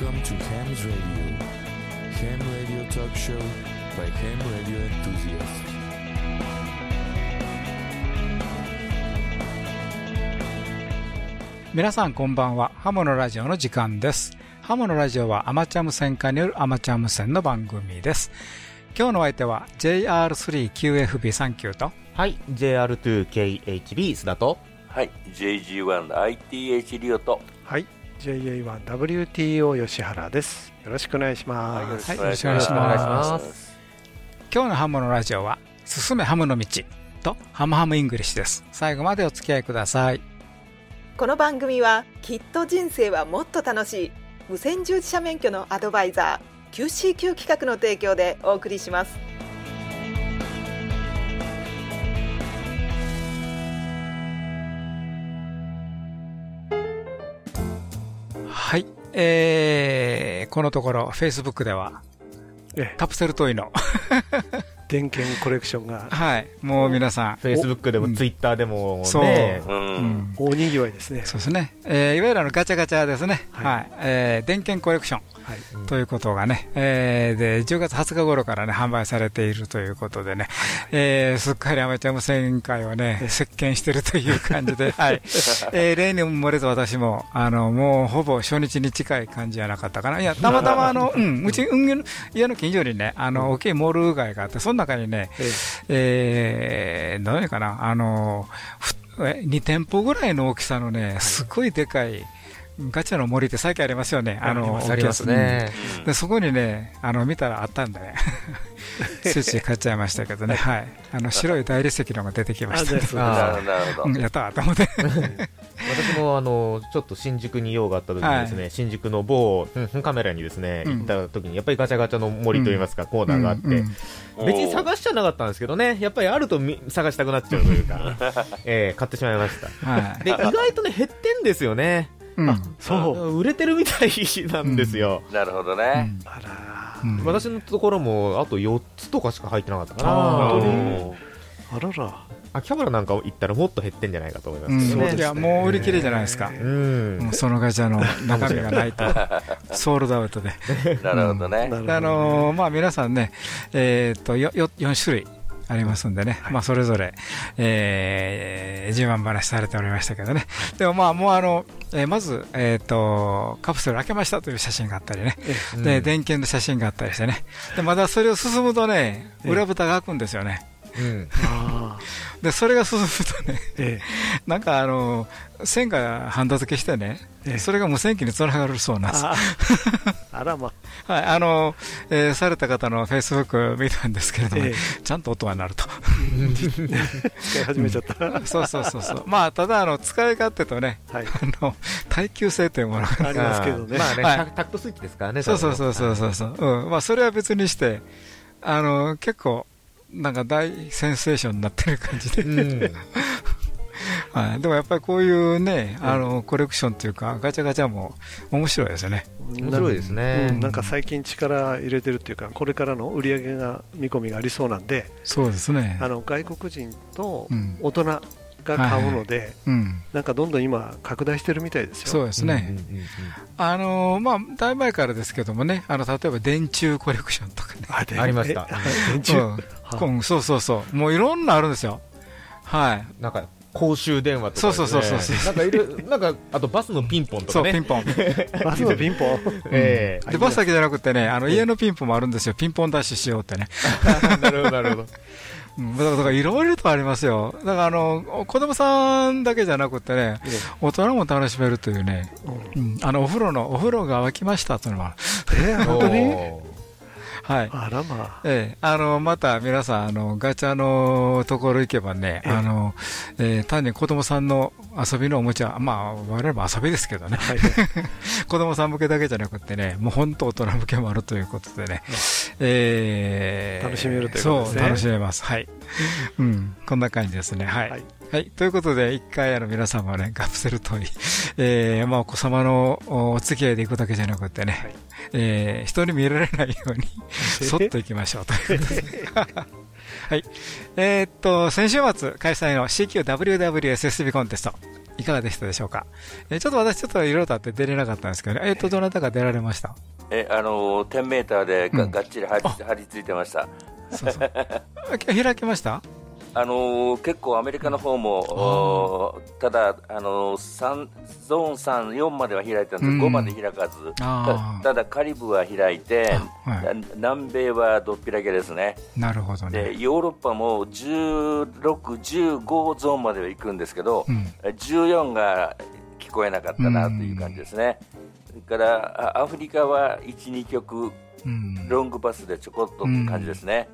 Welcome to Ham's Radio. Ham Radio Talk Show by Ham Radio Enthusiasts. 皆さんこんばんは。ハモのラジオの時間です。ハモのラジオはアマチュア無線化によるアマチュア無線の番組です。今日のお相手は JR3QFB39 とはい、JR2KHB 須田と、はい、JG1ITH リオと、はい、JA1WTO 吉原です。よろしくお願いしはいます。はいよろしくお願いしま。ますす。今日のハムのラジオは進めハムの道とハムハムイングリッシュです。最後までお付き合いください。この番組はきっと人生はもっと楽しい無線従事者免許のアドバイザー QCQ 企画の提供でお送りしますはい。えー、このところ Facebook ではええ。カプセルトイの、電源コレクションが。はい、もう皆さん、Facebook でもうん。Twitter でもそう。ね、うん、うん。大にぎわいですね。そうですね、えーいわゆるあのガチャガチャですね、ははいい。えー電源コレクションはい。ということがね、えーで10月20日頃から、ね、販売されているということでね、えーすっかりアマチュア無線会をね、席巻しているという感じで、はい。えー例にも漏れず私もあのもうほぼ初日に近い感じじゃなかったかな、いや、たまたまあの、うん、うち、うん、家の近所にね、あの大きいモール街があって、その中にね、ええ。ー、どういうのかな、あのふえ2店舗ぐらいの大きさのね、すごいでかい、ガチャの森って最近ありますよね、あのありますね。うん。でそこにね、あの見たらあったんでね、ついつい買っちゃいましたけどね、はい、あの白い大理石のが出てきました。なるやったーと思って、私もあのちょっと新宿に用があった時にですね、新宿の某うんカメラにですね、うん。行った時にやっぱりガチャガチャの森といいますか、コーナーがあって、うん。うん。別に探しちゃなかったんですけどね、やっぱりあるとみ探したくなっちゃうというか、えー買ってしまいました。はい。で、意外とね、減ってんですよね。うんそう。売れてるみたいなんですよ。なるほどうね。んあらうん私のところもあと4つとかしか入ってなかったかな。あらら。秋葉原なんか行ったらもっと減ってんじゃないかと思いますね。いやもう売り切れじゃないですか、うんもうそのガチャの中身がないと、ソールドアウトで。なるほどね。なるほどあのーまあ、皆さんね、えーっとよよ4種類ありますんでね、まあ、それぞれ、えー、自慢話されておりましたけどね、でもまあ、もうあの、えーまず、えーっと、カプセル開けましたという写真があったりね、うん。で電源の写真があったりしてね、でまだそれを進むとね、ええ。裏蓋が開くんですよね。うん。あ で、それが進むとね、ーえ。なんかあの、線がハンダ付けしてね、ええ。それが無線機につながるそうなんです。ああらま。はい、あの、えーされた方のフェイスブック見たんですけれども、えちゃんと音が鳴ると。使い始めちゃった。そうそうそうそう。まあ、ただ、あの、使い勝手とね、はい。あの、耐久性というものが。ありますけどね。まあね、はいタタクトスイッチですからね。そうそうそうそうそうそう。うん。まあ、それは別にして、あの、結構、なんか大センセーションになってる感じで。うん。はい。でもやっぱりこういうね、あの、コレクションっていうか、ガチャガチャも面白いですよね。面白いですねうんなんか最近力入れてるっていうか、これからの売り上げが見込みがありそうなんで、そうですね。あの外国人とうん大人が買うので、うん。なんかどんどん今拡大してるみたいですよ。そうですね。あのーまあ、だいぶ前からですけどもね、あの例えば電柱コレクションとかね、ありましたえ電柱？そうそうそう、もういろんなあるんですよ、はい、なんか、公衆電話とかね。そうそうそうそうなんかいる、なんか、あとバスのピンポンとそう、かね。ピンポン、バスのピンポン。えでバスだけじゃなくてね、あの家のピンポンもあるんですよ、ピンポンダッシュしようってね、え なるほど、なるほど。うん、だからいろいろとありますよ、だからあの子供さんだけじゃなくてね、大人も楽しめるというね、うん、あのお風呂の、お風呂が沸きましたというのは、えー、本当に？おはい。あらまええ、あのまた皆さんあの、ガチャのところ行けばね、ええ。あのえー単に子供さんの遊びのおもちゃ、まあ、我々も遊びですけどね、はい。子供さん向けだけじゃなくてね、もう本当大人向けもあるということでね、えー楽しめるということですね。そう、楽しめます。はい。うん、こんな感じですね。はい。ははいい。ということで、一回、あの、皆様ね、カプセルトイ、えー、まあ、お子様のおお付き合いで行くだけじゃなくてね、はいえー人に見られないように、そっと行きましょうということで。はい。えーっと、先週末開催の CQWWSSB コンテスト、いかがでしたでしょうか？えーちょっと私ちょっといろいろとあって出れなかったんですけどね。えっ、と、どなたか出られました？えあの10メーターでが,、うんがっちり張り張り付いてました。そうそう。あ開きました？あの結構アメリカの方も、おただ、あの三ゾーン3、4までは開いたんですうん5まで開かず、あたただカリブは開いて、あはいな南米はどっぴらけですね、なるほどでね。ヨーロッパも16、15ゾーンまでは行くんですけど、うん。14が聞こえなかったなという感じですね。それからあアフリカは1、2曲うん。ロングパスでちょこっとって感じですね、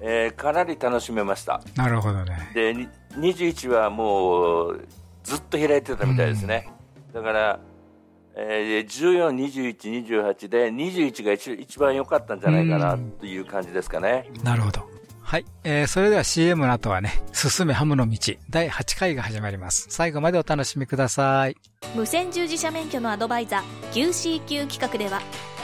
えーかなり楽しめました。なるほどね。でに21はもうずっと開いてたみたいですね、だから、えー、14、21、28で21が一一番良かったんじゃないかなという感じですかね。なるほど。はい。えー、それでは CM の後はね、進めハムの道、第8回が始まります。最後までお楽しみください。無線従事者免許のアドバイザー QCQ 企画では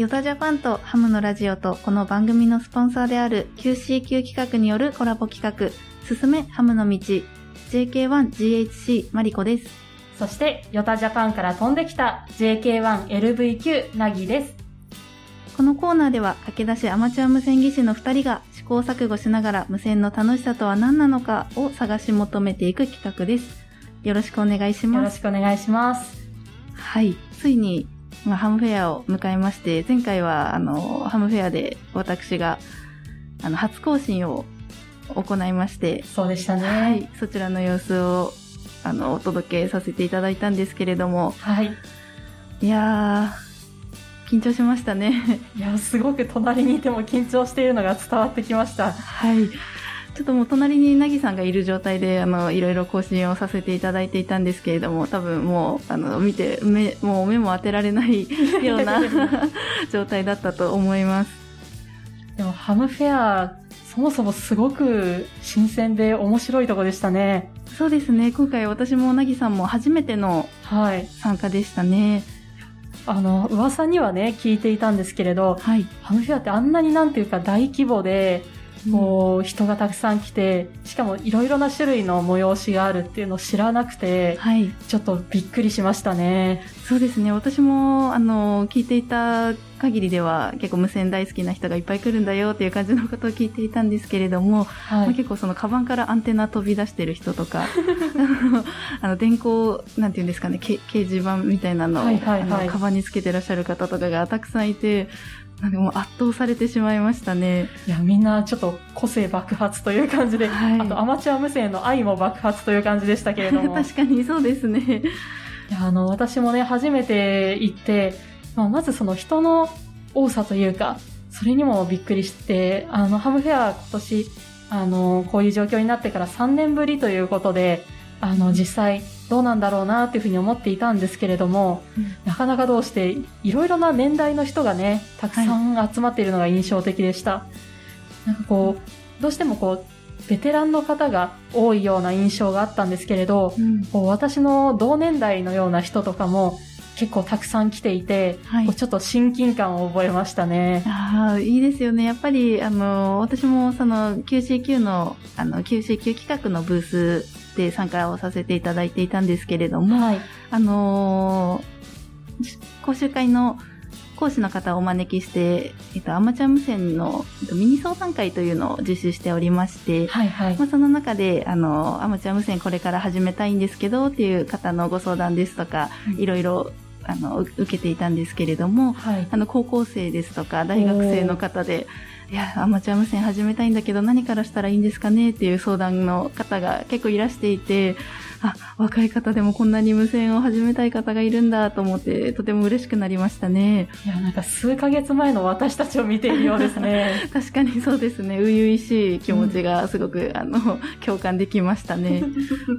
ヨタジャパンとハムのラジオとこの番組のスポンサーである QCQ 企画によるコラボ企画、進めハムの道、JK1GHC マリコです。そしてヨタジャパンから飛んできた JK1LVQ ナギですこのコーナーでは駆け出しアマチュア無線技師の2人が試行錯誤しながら無線の楽しさとは何なのかを探し求めていく企画です。よろしくお願いしよろます。しくお願いしますはい。ついに、まあ、ハムフェアを迎えまして、前回は、あの、ハムフェアで私が、あの、初更新を行いまして、そうでしたねはい。そちらの様子を、あの、お届けさせていただいたんですけれども、はいいやー、緊張しましたね。いやすごく隣にいても緊張しているのが伝わってきましたはい。ちょっともう隣になぎさんがいる状態で、あの、いろいろ更新をさせていただいていたんですけれども、多分もう、あの、見て、目、もう目も当てられない ような 状態だったと思います。でもハムフェアそもそもすごく新鮮で面白いとこでしたねそうですね。今回私もなぎさんも初めてのはい参加でしたね。あの噂にはね聞いていたんですけれどはい。ハムフェアってあんなになんていうか大規模でこう人がたくさん来てしかもいろいろな種類の催しがあるっていうのを知らなくてはい。ちょっとびっくりしましたねそうですね。私も、あの、聞いていた限りでは、結構無線大好きな人がいっぱい来るんだよっていう感じのことを聞いていたんですけれども、まあはい結構そのカバンからアンテナ飛び出してる人とか、あの、電光、なんていうんですかね、け掲示板みたいなのを、はいはいはいカバンにつけてらっしゃる方とかがたくさんいて、なんかもう圧倒されてしまいましたね。いやみんなちょっと個性爆発という感じで、はいあとアマチュア無線の愛も爆発という感じでしたけれども確かにそうですね。いやあの私もね初めて行って、まあ、まずその人の多さというかそれにもびっくりしてあのハムフェア今年あのこういう状況になってから3年ぶりということであの実際どうなんだろうなっていうふうに思っていたんですけれども、うん。なかなかどうしていろいろな年代の人がねたくさん集まっているのが印象的でした、なんかこうど。うしてもこうベテランの方が多いような印象があったんですけれど、うん。こう私の同年代のような人とかも結構たくさん来ていて、はい。ちょっと親近感を覚えましたね。ああ、いいですよね。やっぱり、あの、私もその QCQ の、あの、QCQ 企画のブースで参加をさせていただいていたんですけれども、はい。あのー講習会の講師の方をお招きして、えっと、アマチュア無線のえっとミニ相談会というのを実施しておりまして、はいはいま。あ、その中で、あの、アマチュア無線これから始めたいんですけど、っていう方のご相談ですとか、いろいろ、あの、う受けていたんですけれども、はい。あの、高校生ですとか、大学生の方で、いや、アマチュア無線始めたいんだけど、何からしたらいいんですかねっていう相談の方が結構いらしていて、あ、若い方でもこんなに無線を始めたい方がいるんだと思って、とても嬉しくなりましたね。いや、なんか数ヶ月前の私たちを見ているようですね。確かにそうですね。初々しい気持ちがすごく、あの、共感できましたね。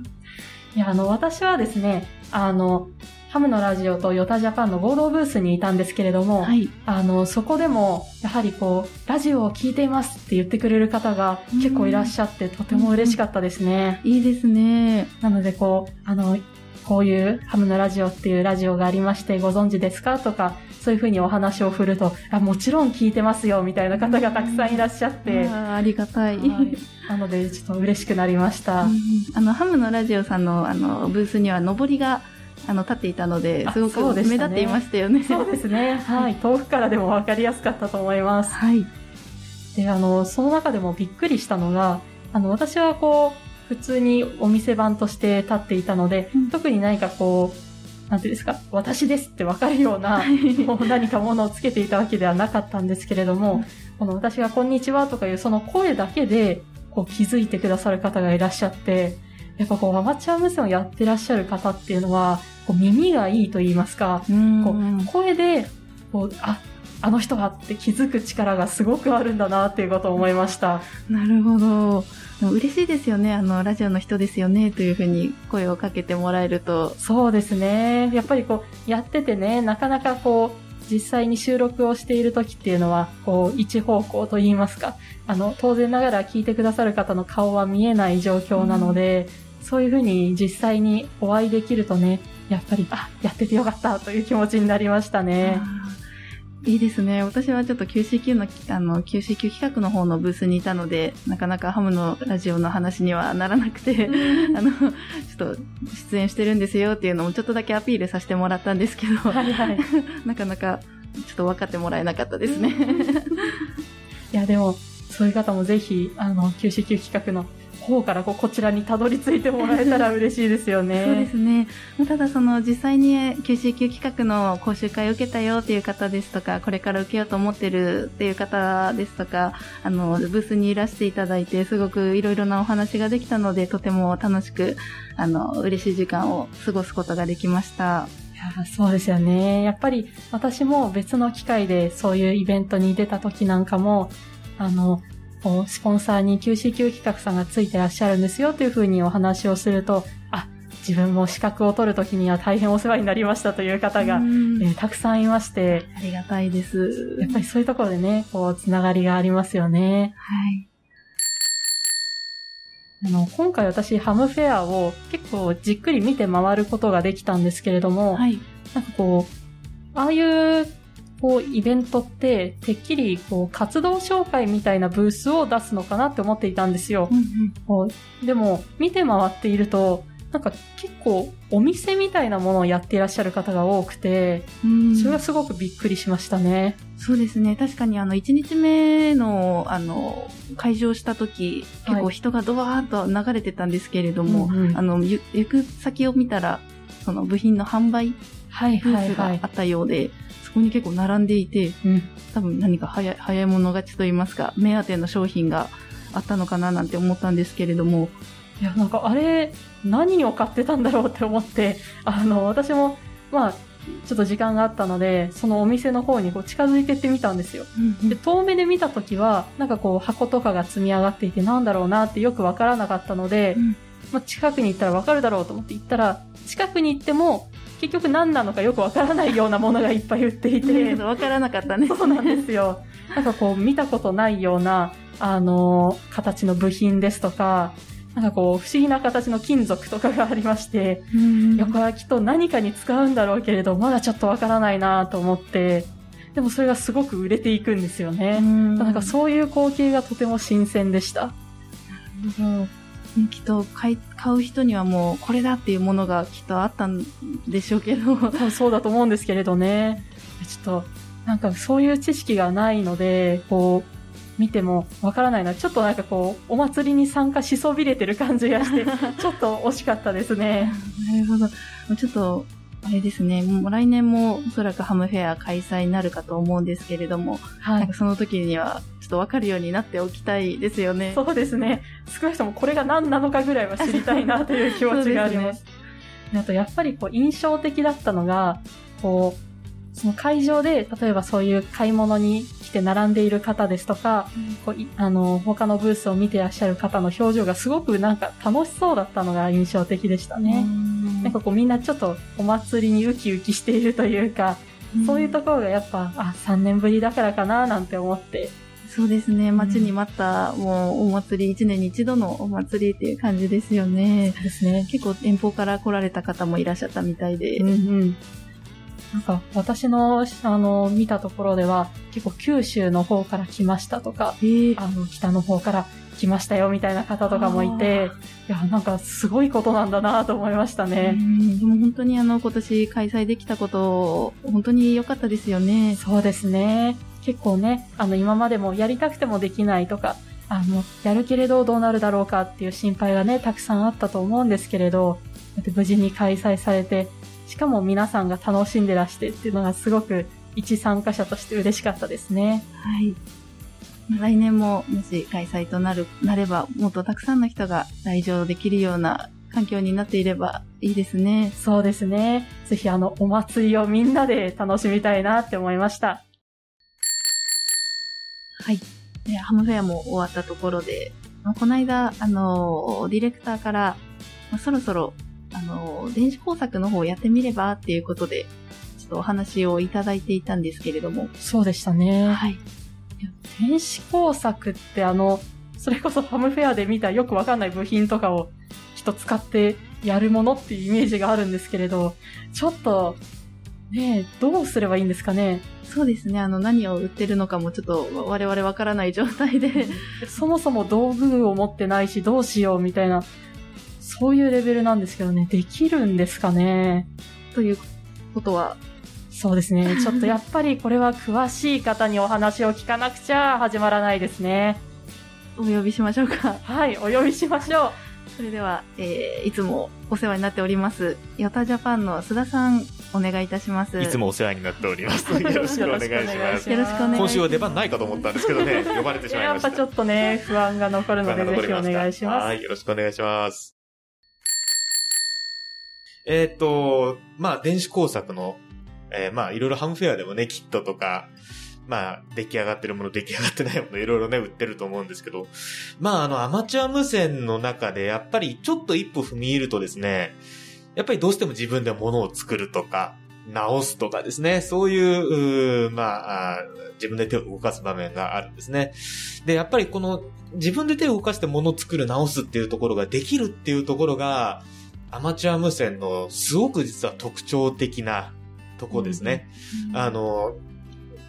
いや、あの、私はですね、あの、ハムのラジオとヨタジャパンの合同ブースにいたんですけれども、はい。あの、そこでも、やはりこう、ラジオを聞いていますって言ってくれる方が結構いらっしゃって、とても嬉しかったですね。いいですね。なので、こう、あの、こういうハムのラジオっていうラジオがありまして、ご存知ですかとか、そういうふうにお話を振ると、あ、もちろん聞いてますよ、みたいな方がたくさんいらっしゃって、あーありがたい。はいなので、ちょっと嬉しくなりました。うんあの、ハムのラジオさんの、あの、ブースには上りが、あの、立っていたのであ、すごく目立っていましたよね。そうですね。はい。遠くからでも分かりやすかったと思います。はい。で、あの、その中でもびっくりしたのが、あの、私はこう、普通にお店番として立っていたので、うん特に何かこう、なんていうんですか、私ですって分かるような、こう何かものをつけていたわけではなかったんですけれども、この私がこんにちはとかいうその声だけで、こう気づいてくださる方がいらっしゃって、やっぱこうアマチュア無線をやってらっしゃる方っていうのは、こう耳がいいと言いますか、うんこう声で、こう、あ、あの人はって気づく力がすごくあるんだなっていうことを思いました。なるほど。嬉しいですよね。あの、ラジオの人ですよね。というふうに声をかけてもらえると。そうですね。やっぱりこう、やっててね、なかなかこう、実際に収録をしている時っていうのは、こう、一方向と言いますか、あの、当然ながら聞いてくださる方の顔は見えない状況なので、そういうふうに実際にお会いできるとね、やっぱり、あ、やっててよかったという気持ちになりましたね。いいですね。私はちょっと QCQ の、あの、QCQ 企画の方のブースにいたので、なかなかハムのラジオの話にはならなくて、あの、ちょっと出演してるんですよっていうのもちょっとだけアピールさせてもらったんですけど、はいはい。なかなかちょっと分かってもらえなかったですね。いや、でも、そういう方もぜひ、あの、QCQ 企画の方からこうこちらにたどり着いてもらえたら嬉しいですよね。そうですね。ただその実際に QCQ 企画の講習会を受けたよっていう方ですとか、これから受けようと思ってるっていう方ですとか、あの、ブースにいらしていただいて、すごくいろいろなお話ができたので、とても楽しく、あの、嬉しい時間を過ごすことができました。そうですよね。やっぱり私も別の機会でそういうイベントに出た時なんかも、あの、スポンサーに QCQ 企画さんがついてらっしゃるんですよというふうにお話をすると、あ、自分も資格を取る時には大変お世話になりましたという方が、うんえーたくさんいまして、ありがたいです。やっぱりそういうところでね、こう、つながりがありますよね。はい。あの、今回私、ハムフェアを結構じっくり見て回ることができたんですけれども、はい。なんかこう、ああいう、こう、イベントって、てっきり、こう、活動紹介みたいなブースを出すのかなって思っていたんですよ。こうでも、見て回っていると、なんか結構、お店みたいなものをやっていらっしゃる方が多くて、うんそれがすごくびっくりしましたね。そうですね。確かにあの、1日目の、あの、会場した時、結構人がドワーッと流れてたんですけれども、うんうんあの、ゆ行く先を見たら、その部品の販売はいブはいはいースがあ。ったようで、そこに結構並んでいて、うん。多分何か早い早い者勝ちと言いますか、目当ての商品があったのかななんて思ったんですけれども、いや、なんかあれ、何を買ってたんだろうって思って、あの、私も、まあ、ちょっと時間があったので、そのお店の方にこう近づいてってみたんですよ。で、遠目で見たときは、なんかこう箱とかが積み上がっていてなんだろうなってよくわからなかったので、うん。まあ、近くに行ったらわかるだろうと思って行ったら、近くに行っても、結局何なのかよくわからないようなものがいっぱい売っていて、わからなかったね。そうなんですよ。なんかこう見たことないような、あの形の部品ですとか、なんかこう不思議な形の金属とかがありまして、うんいやこれはきっと何かに使うんだろうけれど、まだちょっとわからないなと思って、でもそれがすごく売れていくんですよね。なんかそういう光景がとても新鮮でした。うんきっと買い買う人にはもうこれだっていうものがきっとあったんでしょうけど、多分そうだと思うんですけれどね。ちょっと、なんかそういう知識がないので、こう、見てもわからないな。ちょっとなんかこう、お祭りに参加しそびれてる感じがして、ちょっと惜しかったですね。なるほど。ちょっと、あれですね、もう来年もおそらくハムフェア開催になるかと思うんですけれども、なんかその時にはちょっとわかるようになっておきたいですよね。そうですね。少なくともこれが何なのかぐらいは知りたいなという気持ちがあります。あとやっぱりこう印象的だったのが、こう、その会場で、例えばそういう買い物に来て並んでいる方ですとか、こういあの、他のブースを見てらっしゃる方の表情がすごくなんか楽しそうだったのが印象的でしたね。なんかこうみんなちょっとお祭りにウキウキしているというか、そういうところがやっぱ、あ、3年ぶりだからかななんて思って。そうですね、待ちに待った、もうお祭り、1年に一度のお祭りっていう感じですよね。ですね。結構遠方から来られた方もいらっしゃったみたいで。うんうん。なんか私の、あの、見たところでは、結構九州の方から来ましたとか、あの、北の方から来ましたよみたいな方とかもいて、いや、なんかすごいことなんだなと思いましたね。うんでも本当にあの、今年開催できたこと、本当に良かったですよね。そうですね。結構ね、あの、今までもやりたくてもできないとか、あの、やるけれどどうなるだろうかっていう心配がね、たくさんあったと思うんですけれど、無事に開催されて、しかも皆さんが楽しんでらしてっていうのがすごく一参加者として嬉しかったですね。はい。来年ももし開催となる、なれば、もっとたくさんの人が来場できるような環境になっていればいいですね。そうですね。ぜひあの、お祭りをみんなで楽しみたいなって思いました。はい。でハムフェアも終わったところで、まあこの間、あの、ディレクターから、まあそろそろ、あの、電子工作の方をやってみればっていうことで、ちょっとお話をいただいていたんですけれども。そうでしたね。はい。電子工作ってあの、それこそハムフェアで見たよくわかんない部品とかをきっと使ってやるものっていうイメージがあるんですけれど、ちょっと、ねえ、どうすればいいんですかね？そうですね。あの、何を売ってるのかもちょっと我々わからない状態で。そもそも道具を持ってないしどうしようみたいな、そういうレベルなんですけどね、できるんですかね。ということは、そうですね。ちょっとやっぱりこれは詳しい方にお話を聞かなくちゃ始まらないですね。お呼びしましょうか。はい、お呼びしましょう。それでは、えー、いつもお世話になっております、ヨタジャパンの須田さん、お願いいたします。いつもお世話になっております。よろしくお願いします。よろしくお願いします今週は出番ないかと思ったんですけどね、呼ばれてしまいました。やっぱちょっとね、不安が残るので、ぜひお願いします。はい、よろしくお願いします。えーと、まあ、電子工作の、えーまあ、いろいろハムフェアでもね、キットとか、まあ、出来上がってるもの、出来上がってないもの、いろいろね、売ってると思うんですけど、まあ、あの、アマチュア無線の中で、やっぱりちょっと一歩踏み入るとですね、やっぱりどうしても自分で物を作るとか、直すとかですね、そういう、うまあ、自分で手を動かす場面があるんですね。で、やっぱりこの、自分で手を動かして物を作る、直すっていうところができるっていうところが、アマチュア無線のすごく実は特徴的なとこですね。あの、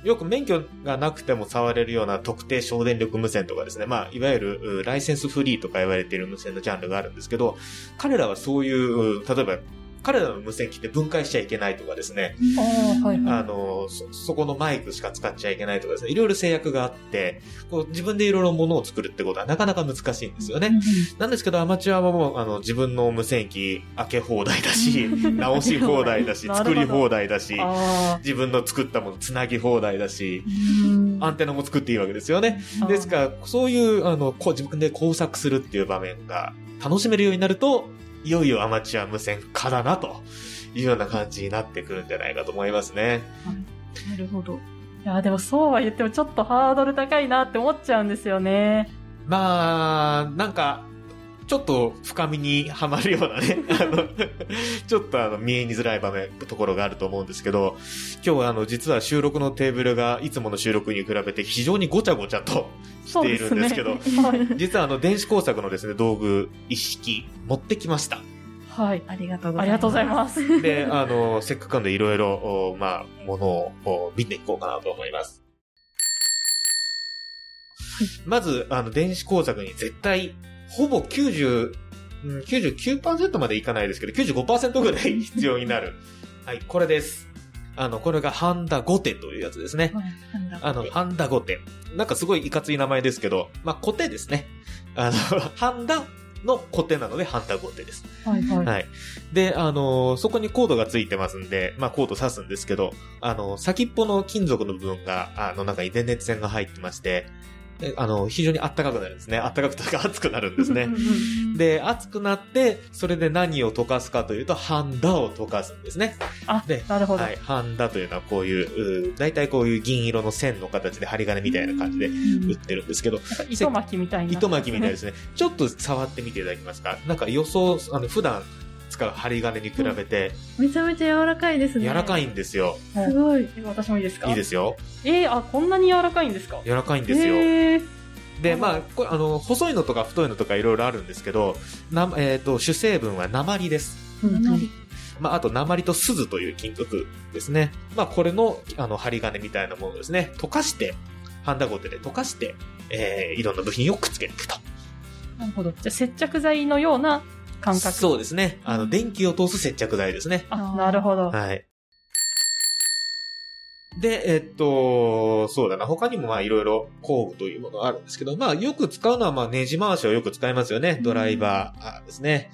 よく免許がなくても触れるような特定省電力無線とかですね。まあ、いわゆるうライセンスフリーとか言われている無線のジャンルがあるんですけど、彼らはそういう、う例えば、彼らの無線機って分解しちゃいけないとかですね。ああ、はい、はい。あの、そ、そこのマイクしか使っちゃいけないとかですね。いろいろ制約があって、こう自分でいろいろ物を作るってことはなかなか難しいんですよね。なんですけど、アマチュアはもう、あの、自分の無線機開け放題だし、直し放題だし、作り放題だし、あ自分の作ったものつなぎ放題だし、ーアンテナも作っていいわけですよね。ですから、そういう、あの、こう自分で工作するっていう場面が楽しめるようになると、いよいよアマチュア無線化だな、というような感じになってくるんじゃないかと思いますね。なるほど。いや、でもそうは言ってもちょっとハードル高いなって思っちゃうんですよね。まあ、なんか、ちょっと深みにはまるようなね、あの、ちょっとあの、見えにづらい場面、ところがあると思うんですけど、今日はあの、実は収録のテーブルがいつもの収録に比べて非常にごちゃごちゃとしているんですけど、ね実はあの、電子工作のですね、道具一式持ってきました。はい。ありがとうございます。ありがとうございます。で、あの、せっかくなんでいろいろ、おまあ、ものをお見ていこうかなと思います。まず、あの、電子工作に絶対、ほぼ90、うん99%までいかないですけど、95%ぐらい必要になる。はい、これです。あの、これがハンダゴテというやつですね。あの、ハンダゴテ。なんかすごいいかつい名前ですけど、まあ、コテですね。あの、ハンダの固定なのでハンダゴテです。はいはい。はい。で、あのーそこにコードがついてますんで、まあコード刺すんですけど、あのー先っぽの金属の部分が、あの中に電熱線が入ってまして、であの、非常に暖かくなるんですね。暖かくとか熱くなるんですねで、熱くなって、それで何を溶かすかというと、ハンダを溶かすんですね。あで、なるほど。はい。ハンダというのはこういう、う大体こういう銀色の線の形で針金みたいな感じでうん売ってるんですけど、糸巻きみたいな。糸巻きみたいですね。ちょっと触ってみていただけますか？なんか予想、あの、普段使う針金に比べてめちゃめちゃ柔らかいですね。柔らかいんですよ。すごい。え私もいいですか？いいですよ。えー、あ、こんなに柔らかいんですか？柔らかいんですよ。へーで、まあ、これ、あの、細いのとか太いのとかいろいろあるんですけど、な、えっ、と、主成分は鉛です。うんうんまあ、あと、鉛と鈴という金属ですね。まあ、これの、あの、針金みたいなものをですね、溶かして、ハンダゴテで溶かして、えー、いろんな部品をくっつけていくと。なるほど。じゃあ接着剤のような感覚。そうですね。あの、電気を通す接着剤ですね。あ、なるほど。はい。で、えっと、そうだな。他にもまあいろいろ工具というものがあるんですけど、まあよく使うのはまあネジ回しをよく使いますよね。ドライバーですね。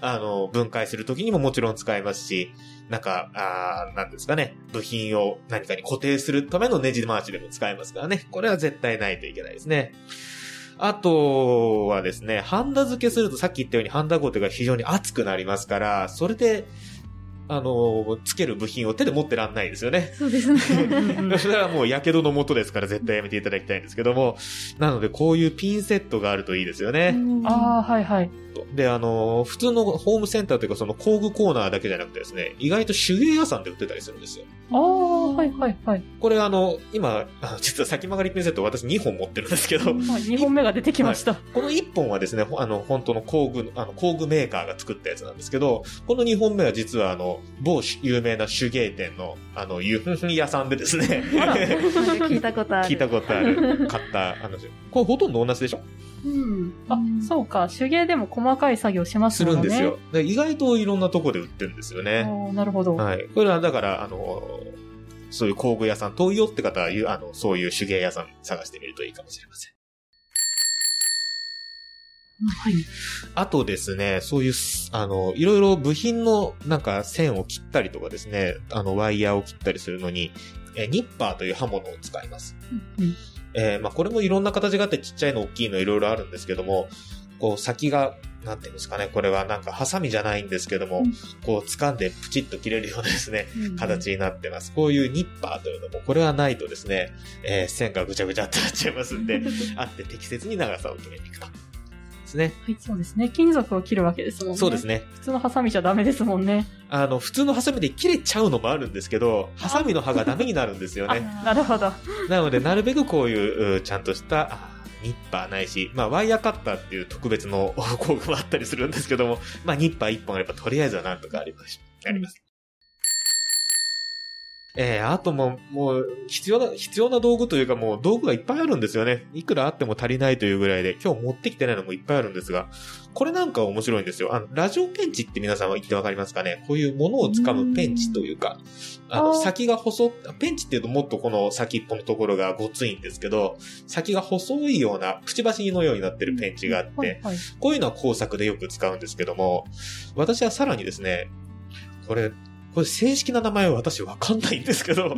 あの、分解するときにももちろん使いますし、なんか、あーなんですかね。部品を何かに固定するためのネジ回しでも使えますからね。これは絶対ないといけないですね。あとはですね、ハンダ付けするとさっき言ったようにハンダゴテが非常に熱くなりますから、それで、あの、つける部品を手で持ってらんないですよね。そうですね。それはもう火傷のもとですから絶対やめていただきたいんですけども、なのでこういうピンセットがあるといいですよね。ああ、はいはい。で、あの、普通のホームセンターというかその工具コーナーだけじゃなくてですね、意外と手芸屋さんで売ってたりするんですよ。ああ、はいはいはい。これあの、今、あの実は先曲がりピンセット私2本持ってるんですけど、まあ、2本目が出てきました。この1本はですね、ほあの、本当の工具、あの、工具メーカーが作ったやつなんですけど、この2本目は実はあの、某有名な手芸店の、あの、ゆふふん屋さんでですね、聞いたことある。聞いたことある、買った話。これほとんど同じでしょ？うん。あ、そうか。手芸でも細かい作業しますね。るんですよ。で意外といろんなとこで売ってるんですよね。なるほど。はい。これはだから、あの、そういう工具屋さん遠いよって方は、ゆあの、そういう手芸屋さん探してみるといいかもしれません。はい。あとですね、そういうす、あの、いろいろ部品のなんか線を切ったりとかですね、あの、ワイヤーを切ったりするのに、えニッパーという刃物を使います。うんえーまあ、これもいろんな形があってちっちゃいの大きいのいろいろあるんですけども、こう先が、なんていうんですかね、これはなんかハサミじゃないんですけども、うんこう掴んでプチッと切れるようなですね、うん形になってます。こういうニッパーというのも、これはないとですね、えー線がぐちゃぐちゃってなっちゃいますんで、あって適切に長さを決めていくと。ですね。そうですね。金属を切るわけですもんね。そうですね。普通のハサミじゃダメですもんね。あの、普通のハサミで切れちゃうのもあるんですけど、ハサミの刃がダメになるんですよね。なるほど。なので、なるべくこういう、うちゃんとした、あニッパーないし、まあ、ワイヤーカッターっていう特別の工具もあったりするんですけども、まあ、ニッパー一本あればとりあえずはなんとかあります。あります。えー、あともう、もう、必要な、必要な道具というかもう道具がいっぱいあるんですよね。いくらあっても足りないというぐらいで、今日持ってきてないのもいっぱいあるんですが、これなんか面白いんですよ。あの、ラジオペンチって皆さんは言ってわかりますかね？こういうものを掴むペンチというか、あの、先が細っ、ペンチっていうともっとこの先っぽのところがごついんですけど、先が細いような、くちばしのようになってるペンチがあって、はいはい。こういうのは工作でよく使うんですけども、私はさらにですね、これ、これ正式な名前は私わかんないんですけど、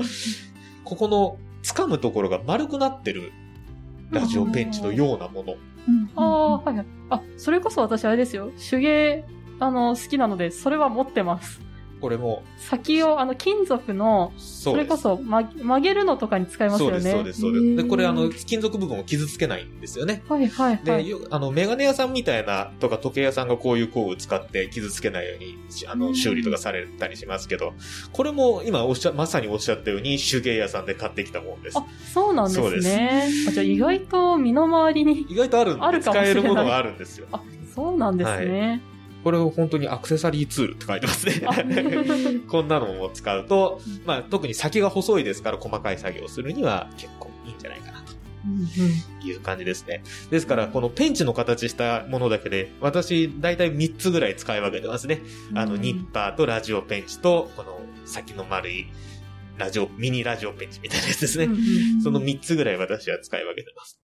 ここの掴むところが丸くなってるラジオペンチのようなもの。ああ、はいはい。あ、それこそ私あれですよ。手芸、あの、好きなので、それは持ってます。これも、先を、あの、金属の、それこそ、ま、曲げるのとかに使いますよね。そうです、そうです、そうです。で、これあの、金属部分を傷つけないんですよね。はいはいはで、あの、メガネ屋さんみたいな、とか時計屋さんがこういう工具使って傷つけないように、しあの、修理とかされたりしますけど、これも今おっしゃ、まさにおっしゃったように手芸屋さんで買ってきたもんですあ。、そうなんですね。あじゃあ意外と身の回りに、意外とあるんであるかも使しれないえるものがあるんですよ。あ、そうなんですね。これを本当にアクセサリーツールって書いてますね。あ こんなのを使うと、まあ特に先が細いですから細かい作業をするには結構いいんじゃないかなという感じですね。ですからこのペンチの形したものだけで、私大体3つぐらい使い分けてますね。あの、ニッパーとラジオペンチと、この先の丸いラジオ、ミニラジオペンチみたいなやつですね。その3つぐらい私は使い分けてます。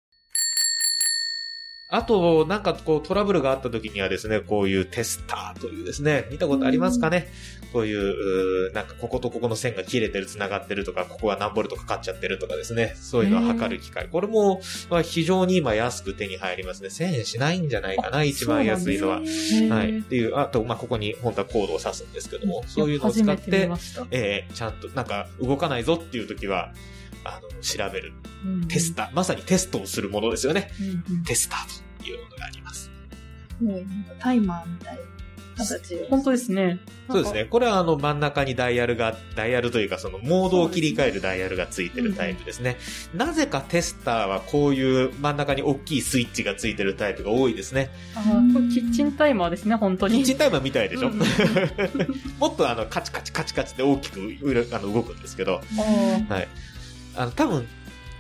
あと、なんかこうトラブルがあった時にはですね、こういうテスターというですね、見たことありますかね、こういう、なんかこことここの線が切れてる、繋がってるとか、ここが何ボルトかかっちゃってるとかですね、そういうのを測る機械。これも、まあ、非常に今安く手に入りますね。1000円しないんじゃないかな、一番安いのは。はい。っていう、あと、まあ、ここに本当はコードを挿すんですけども、そういうのを使ってえーちゃんと、なんか、動かないぞっていう時は、あの、調べる。うんテスター、まさにテストをするものですよね。うんテスターというものがあります。もうなんかタイマーみたいな形を。本当ですね。そうですね。これはあの真ん中にダイヤルが、ダイヤルというかそのモードを切り替えるダイヤルがついてるタイプですね。なぜかテスターはこういう真ん中に大きいスイッチがついてるタイプが多いですね。あーこれキッチンタイマーですね、本当に。キッチンタイマーみたいでしょ、うん もっとあのカチカチカチカチって大きくあの動くんですけど、はい。あの多分、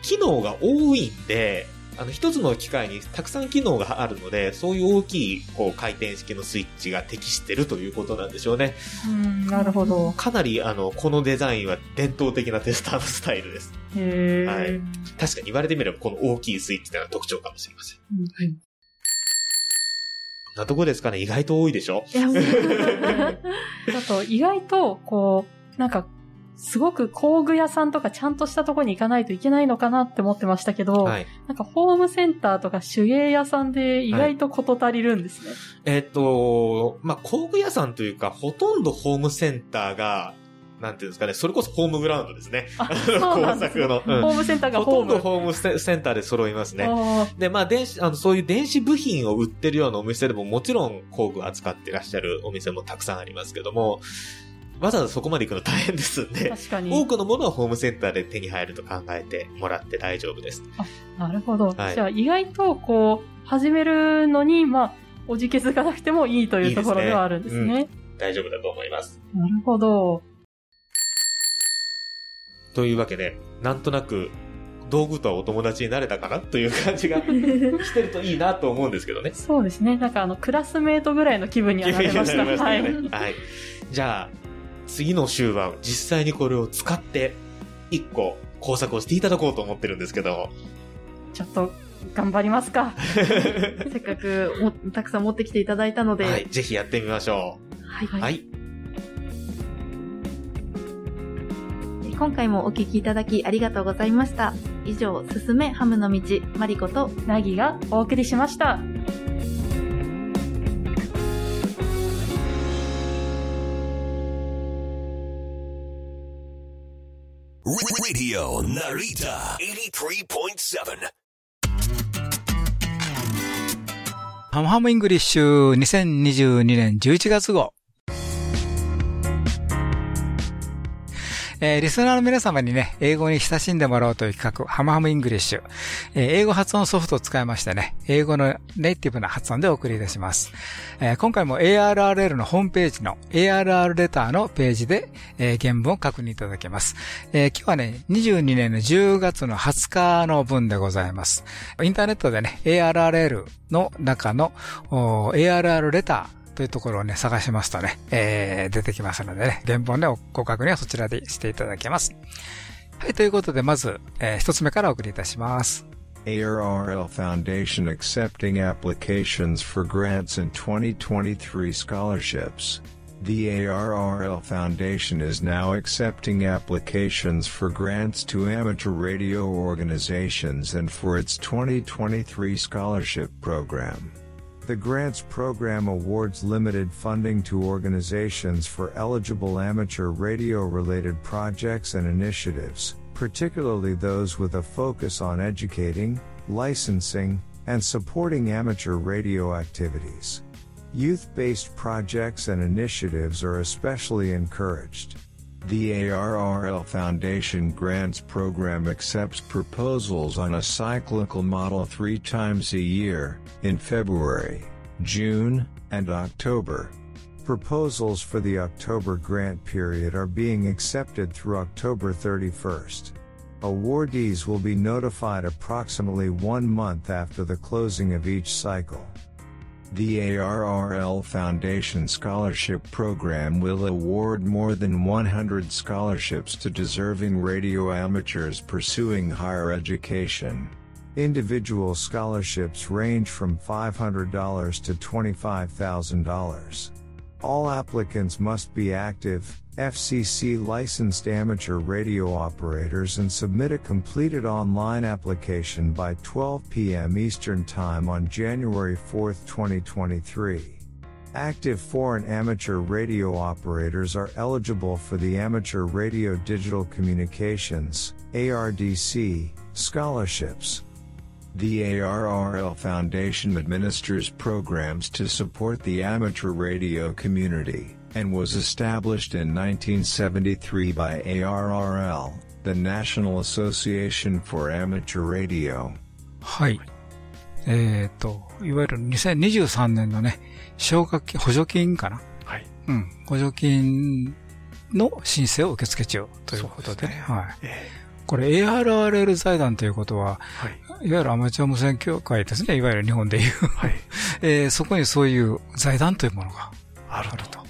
機能が多いんで、あの、一つの機械にたくさん機能があるので、そういう大きい、こう、回転式のスイッチが適してるということなんでしょうね。うん、なるほど。かなり、あの、このデザインは伝統的なテスターのスタイルです。へえ。はい確かに言われてみれば、この大きいスイッチというのは特徴かもしれません。うんうんこんなとこですかね意外と多いでしょ？いや、あ と、意外と、こう、なんか、すごく工具屋さんとかちゃんとしたところに行かないといけないのかなって思ってましたけど、はい。なんかホームセンターとか手芸屋さんで意外と事足りるんですね。えっ、と、まあ、工具屋さんというか、ほとんどホームセンターが、なんていうんですかね、それこそホームグラウンドですね。あ、そうなんです、ね。工作のうんホームセンターがほホーム。とんどホームセセンターで揃いますね。あで、まあ、電子、あの、そういう電子部品を売ってるようなお店でももちろん工具を扱ってらっしゃるお店もたくさんありますけども、わざわざそこまで行くの大変ですんーで、確かに。多くのものはホームセンターで手に入ると考えてもらって大丈夫です。なるほど。はいじゃあ、意外と、こう、始めるのに、まあ、おじけづかなくてもいいというところではあるんですね。いいです大丈夫だと思います。なるほど。というわけで、なんとなく、道具とはお友達になれたかなという感じがしてるといいなと思うんですけどね。そうですね。なんか、あの、クラスメートぐらいの気分にはなりました。はい。りましたねはい。じゃあ、次の週は実際にこれを使って、一個工作をしていただこうと思ってるんですけど、ちょっと、頑張りますか。せっかくもたくさん持ってきていただいたので、はい、ぜひやってみましょはい。う。はい。今回もお聞きいただきありがとうございました。以上、すすめハムの道、マリコと、なぎがお送りしました。Radio Narita 83.7. ハムハムイングリッシュ2022年11月号。えーリスナーの皆様にね、英語に親しんでもらおうという企画、ハムハムイングリッシュ。えー英語発音ソフトを使いましてね、英語のネイティブな発音でお送りいたします。えー今回も ARRL のホームページの ARR レターのページで、えー原文を確認いただけます。えー今日はね、22年の10月の20日の分でございます。インターネットでね、ARRL の中のお ARR レターというところをね、探しますとね、えー出てきますのでね、原本でご確認はそちらでしていただけます。はい、ということで、まず、えー一つ目からお送りいたします。ARRL Foundation accepting applications for grants and 2023 scholarships. The ARRL Foundation is now accepting applications for grants to amateur radio organizations and for its 2023 scholarship program. The grants program awards limited funding to organizations for eligible amateur radio related projects and initiatives, particularly those with a focus on educating, licensing, and supporting amateur radio activities. Youth based projects and initiatives are especially encouraged. The ARRL Foundation Grants Program accepts proposals on a cyclical model three times a year, in February, June, and October. Proposals for the October grant period are being accepted through October 31st. Awardees will be notified approximately one month after the closing of each cycle. The ARRL Foundation Scholarship Program will award more than 100 scholarships to deserving radio amateurs pursuing higher education. Individual scholarships range from $500 to $25,000. All applicants must be active, FCC licensed amateur radio operators and submit a completed online application by 12 p.m. Eastern Time on January 4, 2023. Active foreign amateur radio operators are eligible for the Amateur Radio Digital Communications ARDC scholarships. The ARRL Foundation administers programs to support the amateur radio community and was established in 1973 by ARRL, the National Association for Amateur Radio. はい。えっ、と、いわゆる2023年のね、奨学金、補助金かな？はい。うん。補助金の申請を受け付けちゃうということで、ですねはい。えこれ ARRL 財団ということは、はい。いわゆるアマチュア無線協会ですね。いわゆる日本でいう。はい。えーそこにそういう財団というものがあるあると。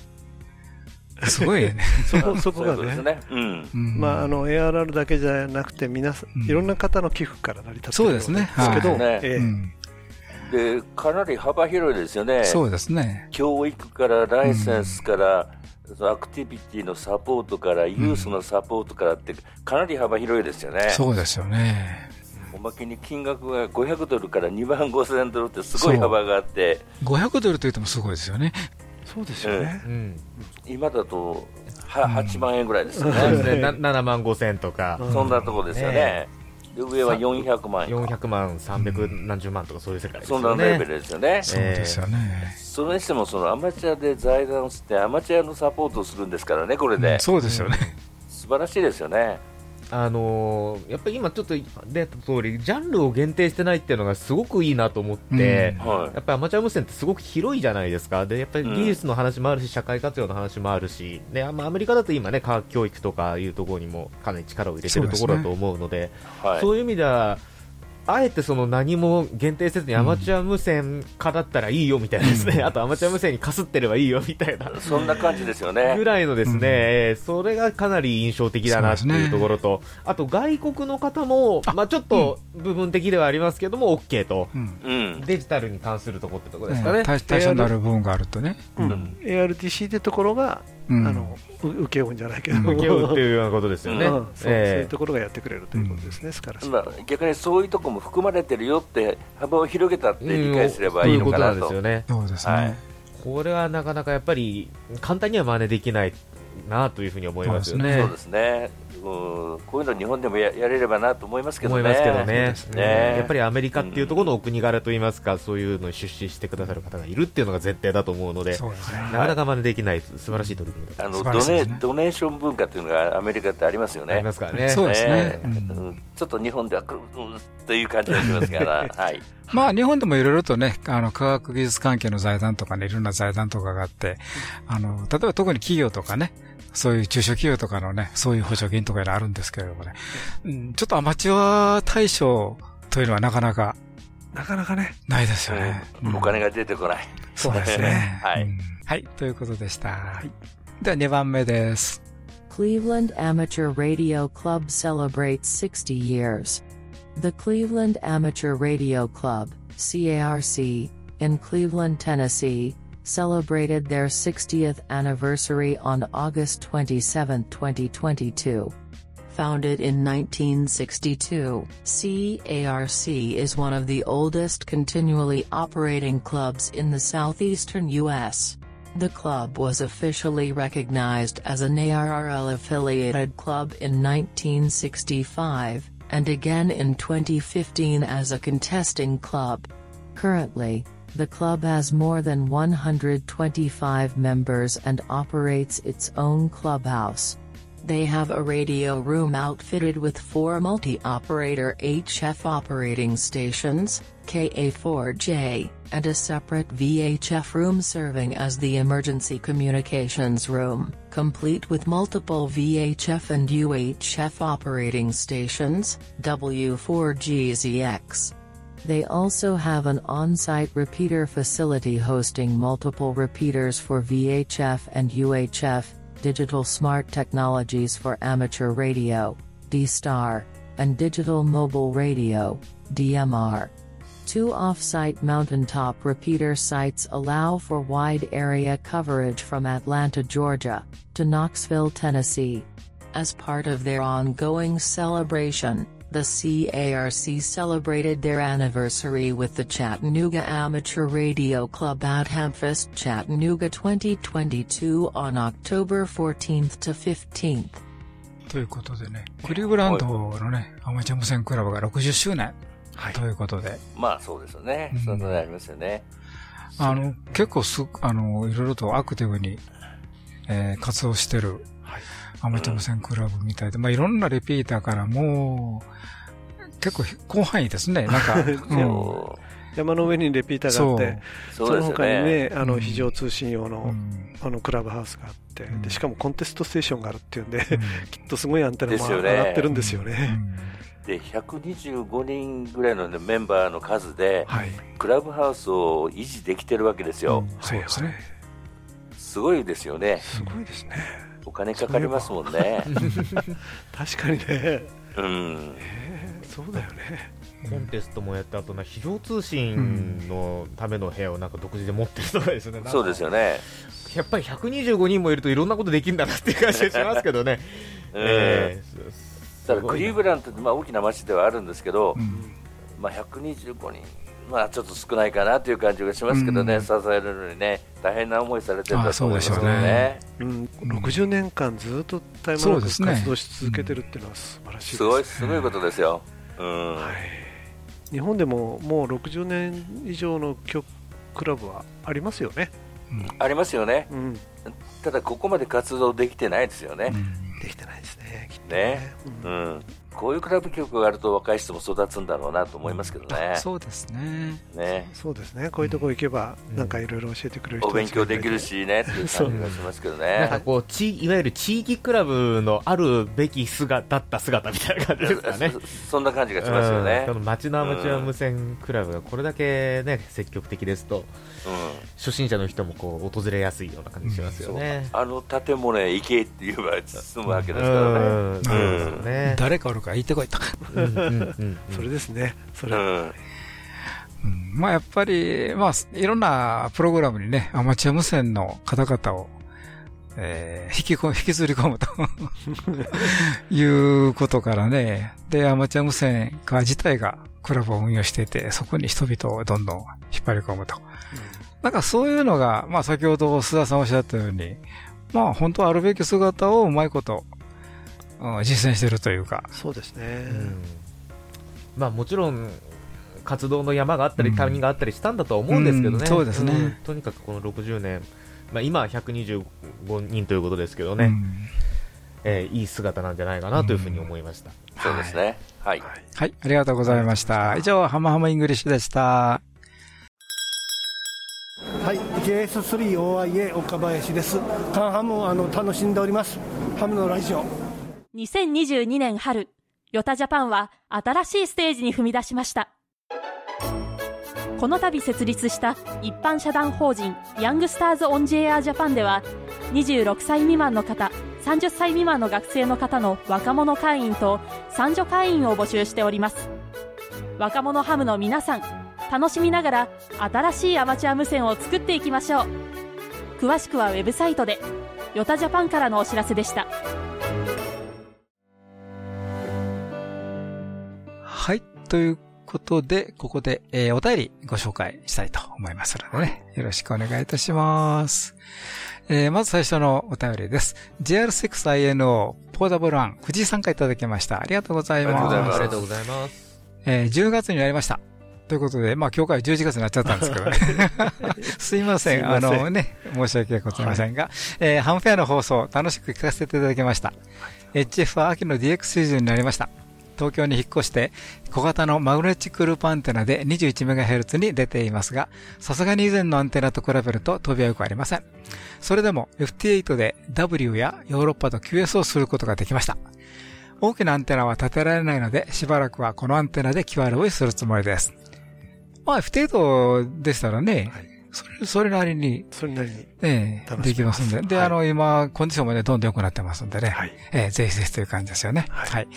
すごいね。そこ、そこがね。ですね。うん。うんまあ、あの ARR だけじゃなくて皆さん、うんいろんな方の寄付から成り立ってそうるですねですけど、で、かなり幅広いですよね。そうですね。教育からライセンスから、アクティビティのサポートから、ユースのサポートからって、かなり幅広いですよね。そうですよね。おまけに金額が500ドルから2万5000ドルってすごい幅があって、500ドルと言ってもすごいですよね。そうですよね。うん。今だとは8万円ぐらいですよそうですね。ね。な7万5千とか、そんなとこですよね。で上は400万円か。400万、300何十万とかそういう世界ですそよね。んなレベルですよね。そうですよね。それにしてもそのアマチュアで財団をしてアマチュアのサポートをするんですからね、これで。うんそうですよね。素晴らしいですよね。あのーやっぱり今ちょっと出た通り、ジャンルを限定してないっていうのがすごくいいなと思って、うんはいやっぱりアマチュア無線ってすごく広いじゃないですか。で、やっぱり技術の話もあるし、社会活用の話もあるし、で、あまあアメリカだと今ね、科学教育とかいうところにもかなり力を入れてるところだと思うので、はい。そういう意味では、あえてその何も限定せずにアマチュア無線化だったらいいよみたいなですね、あとアマチュア無線にかすってればいいよみたいなそんな感じですよねぐ。らいのですね、うんえーそれがかなり印象的だなっていうところと、あと外国の方も、まあちょっと部分的ではありますけども、OK と、うん。うん。デジタルに関するところってところですかね。ね対対象になる部分があるとね。うん ARTC ってところが、うんあのう請け負うんじゃないけど、受け負うっていうようなことですよね。うんそうそうえいうところがやってくれるということですね、まあ、逆にそういうとこも含まれてるよって幅を広げたって理解すればいいのかなと。そういうことなんですよね。そうですはいね。これはなかなかやっぱり簡単には真似できないなというふうに思いますよね。そうですね。うん、こういうの日本でもややれればなと思いますけどね。思いますけどねねうんやっぱりアメリカっていうところのお国柄といいますか、そういうのに出資してくださる方がいるっていうのが前提だと思うので、ね。なかなか真似できない素晴らしい取り組みだとあのドネねドネーション文化っていうのがアメリカってありますよね。ありますからね。そうですねねうんうんちょっと日本ではくるうんという感じがしますから、はい。まあ日本でもいろいろとね、あの科学技術関係の財団とかね、いろんな財団とかがあって、あの、例えば特に企業とかね、そういう中小企業とかのね、そういう補助金とかいうのあるんですけれどもね、うん、ちょっとアマチュア対象というのはなかなかなかなかね、ないですよね。うんお金が出てこない。そうですね。はいうんはい、ということでした。では2番目です。Cleveland Amateur Radio Club celebrates 60 years. The Cleveland Amateur Radio Club, CARC, in Cleveland, Tennessee, celebrated their 60th anniversary on August 27, 2022. Founded in 1962, CARC is one of the oldest continually operating clubs in the southeastern U.S. The club was officially recognized as an ARRL affiliated club in 1965, and again in 2015 as a contesting club. Currently, the club has more than 125 members and operates its own clubhouse. They have a radio room outfitted with four multi-operator HF operating stations, KA4J, and a separate VHF room serving as the emergency communications room, complete with multiple VHF and UHF operating stations, W4GZX. They also have an on-site repeater facility hosting multiple repeaters for VHF and UHF, digital smart technologies for amateur radio, D-Star, and digital mobile radio, DMR. Two off-site mountaintop repeater sites allow for wide area coverage from Atlanta, Georgia, to Knoxville, Tennessee. As part of their ongoing celebration, the CARC celebrated their anniversary with the Chattanooga Amateur Radio Club at Hamfest Chattanooga 2022 on October 14th to 15th. ということでね、クリーブランドのね、アマチュア無線クラブが60周年ということで、まあそうですよね。うんそんなのありますよね。あの、結構す、あの、いろいろとアクティブに、えー活動してる、 アマチュア無線クラブみたいで、まあいろんなリピーターからもう、結構広範囲ですね、なんか、うん。山の上にレピーターがあって、そう。そうですよねの他にね、あの、うん。非常通信用の、あの、クラブハウスがあって、で、しかもコンテストステーションがあるっていうんで、きっとすごいアンテナも上がってるんですよね。で、125人ぐらいのねメンバーの数で、クラブハウスを維持できてるわけですよ。そうですね。すごいですよね。すごいですね。お金かかりますもんね。確かにね。うん。そうだよね。コンテストもやった後な、非常通信のための部屋をなんか独自で持ってるとかですね。なんかそうですよね。やっぱり125人もいるといろんなことできるんだなっていう感じがしますけどね。うんえだからクリーブランドってまあ大きな街ではあるんですけど、まあ125人、まあちょっと少ないかなという感じがしますけどね、うん支えるのにね、大変な思いされてるんだと思いますよあそうでしょうねね。うん、60年間ずっと絶え間活動し続けてるっていうのは素晴らしいですすごい、すごいことですよ。うん。日本でももう60年以上の曲クラブはありますよね。ありますよね。うんただここまで活動できてないですよね。できてないですね。きっね。うん。こういうクラブ曲があると若い人も育つんだろうなと思いますけどね。そうですね。ね。そうですね。こういうとこ行けば、なんかいろいろ教えてくれる人お勉強できるしね、っていう感じがしますけどね。なんかこう、ち、いわゆる地域クラブのあるべき姿、だった姿みたいな感じですかね。そそんな感じがしますよねうんこの町のアマチュア無線クラブがこれだけね、積極的ですと、初心者の人もこう、訪れやすいような感じしますよね。あの建物へ行けって言えば進むわけですからね。ね誰かおるから行ってこいと。それですね。それ。うんまあやっぱり、まあいろんなプログラムにね、アマチュア無線の方々を、えー引きこ、引きずり込むと いうことからね、で、アマチュア無線化自体がクラブを運用していて、そこに人々をどんどん引っ張り込むと。なんかそういうのが、まあ先ほど須田さんおっしゃったように、まあ本当はあるべき姿をうまいこと、うん実践してるというか。そうですね。まあもちろん、活動の山があったり、谷があったりしたんだとは思うんですけどね。うんそうですねんとにかくこの60年、まあ今は125人ということですけどね、えーいい姿なんじゃないかなというふうに思いました。そうですね。はい。はい、ありがとうございました。以上、ハムハムイングリッシュでした。はい、JS3OIA 岡林です。カンハムをあの楽しんでおります。ハムのラジオ。2022年春、 YOTA ジャパンは新しいステージに踏み出しました。この度設立した一般社団法人ヤングスターズ・オン・ジ・エア・ジャパンでは26歳未満の方30歳未満の学生の方の若者会員と三女会員を募集しております。若者ハムの皆さん楽しみながら新しいアマチュア無線を作っていきましょう。詳しくはウェブサイトでヨタジャパンからのお知らせでした。ということで、ここで、えーお便りご紹介したいと思いますのでね、よろしくお願いいたします。えーまず最初のお便りです。JR6INO ポータブルワン、藤井さんからいただきました。ありがとうございます。ありがとうございます。えー10月になりました。ということで、まあ今日から11月になっちゃったんですけどね。すいません。あのね、申し訳ございませんが、えーハムフェアの放送、楽しく聞かせていただきました。HF は秋の DX シーズンになりました。東京に引っ越して、小型のマグネチックループアンテナで 21MHz に出ていますが、さすがに以前のアンテナと比べると飛びはよくありません。それでも FT8 で W やヨーロッパと QS をすることができました。大きなアンテナは立てられないので、しばらくはこのアンテナで QR をするつもりです。まあ F8 でしたらね、それ、それなりに、それなりに。ええできますんで。で、あの、今、コンディションもね、どんどん良くなってますんでね。ええぜひぜひという感じですよね。はい。